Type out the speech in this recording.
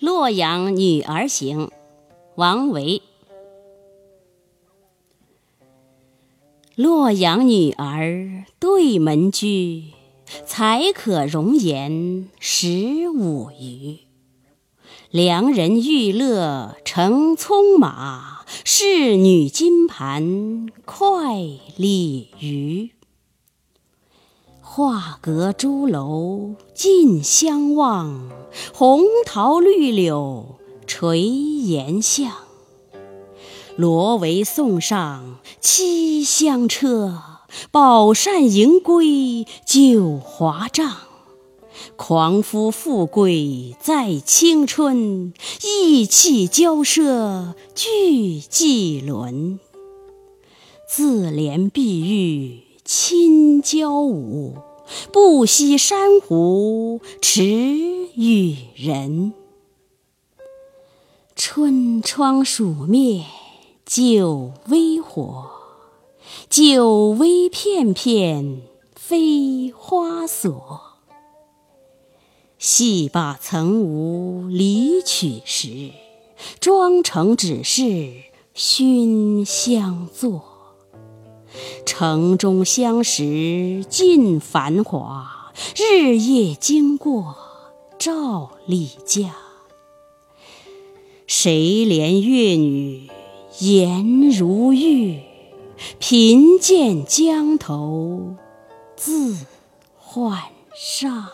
洛阳女儿行，王维。洛阳女儿对门居，才可容颜十五余。良人玉勒乘葱马，仕女金盘快鲤鱼。画阁朱楼尽相望，红桃绿柳垂檐下。罗帷送上七香车，宝扇迎归九华帐。狂夫富贵在青春，意气骄奢俱纪伦。自怜碧玉亲娇舞。不惜珊瑚耻与人，春窗暑灭九微火，九微片片飞花锁。戏罢曾无离曲时，妆成只是熏香作。城中相识尽繁华，日夜经过照丽家。谁怜月女颜如玉，贫贱江头自浣纱。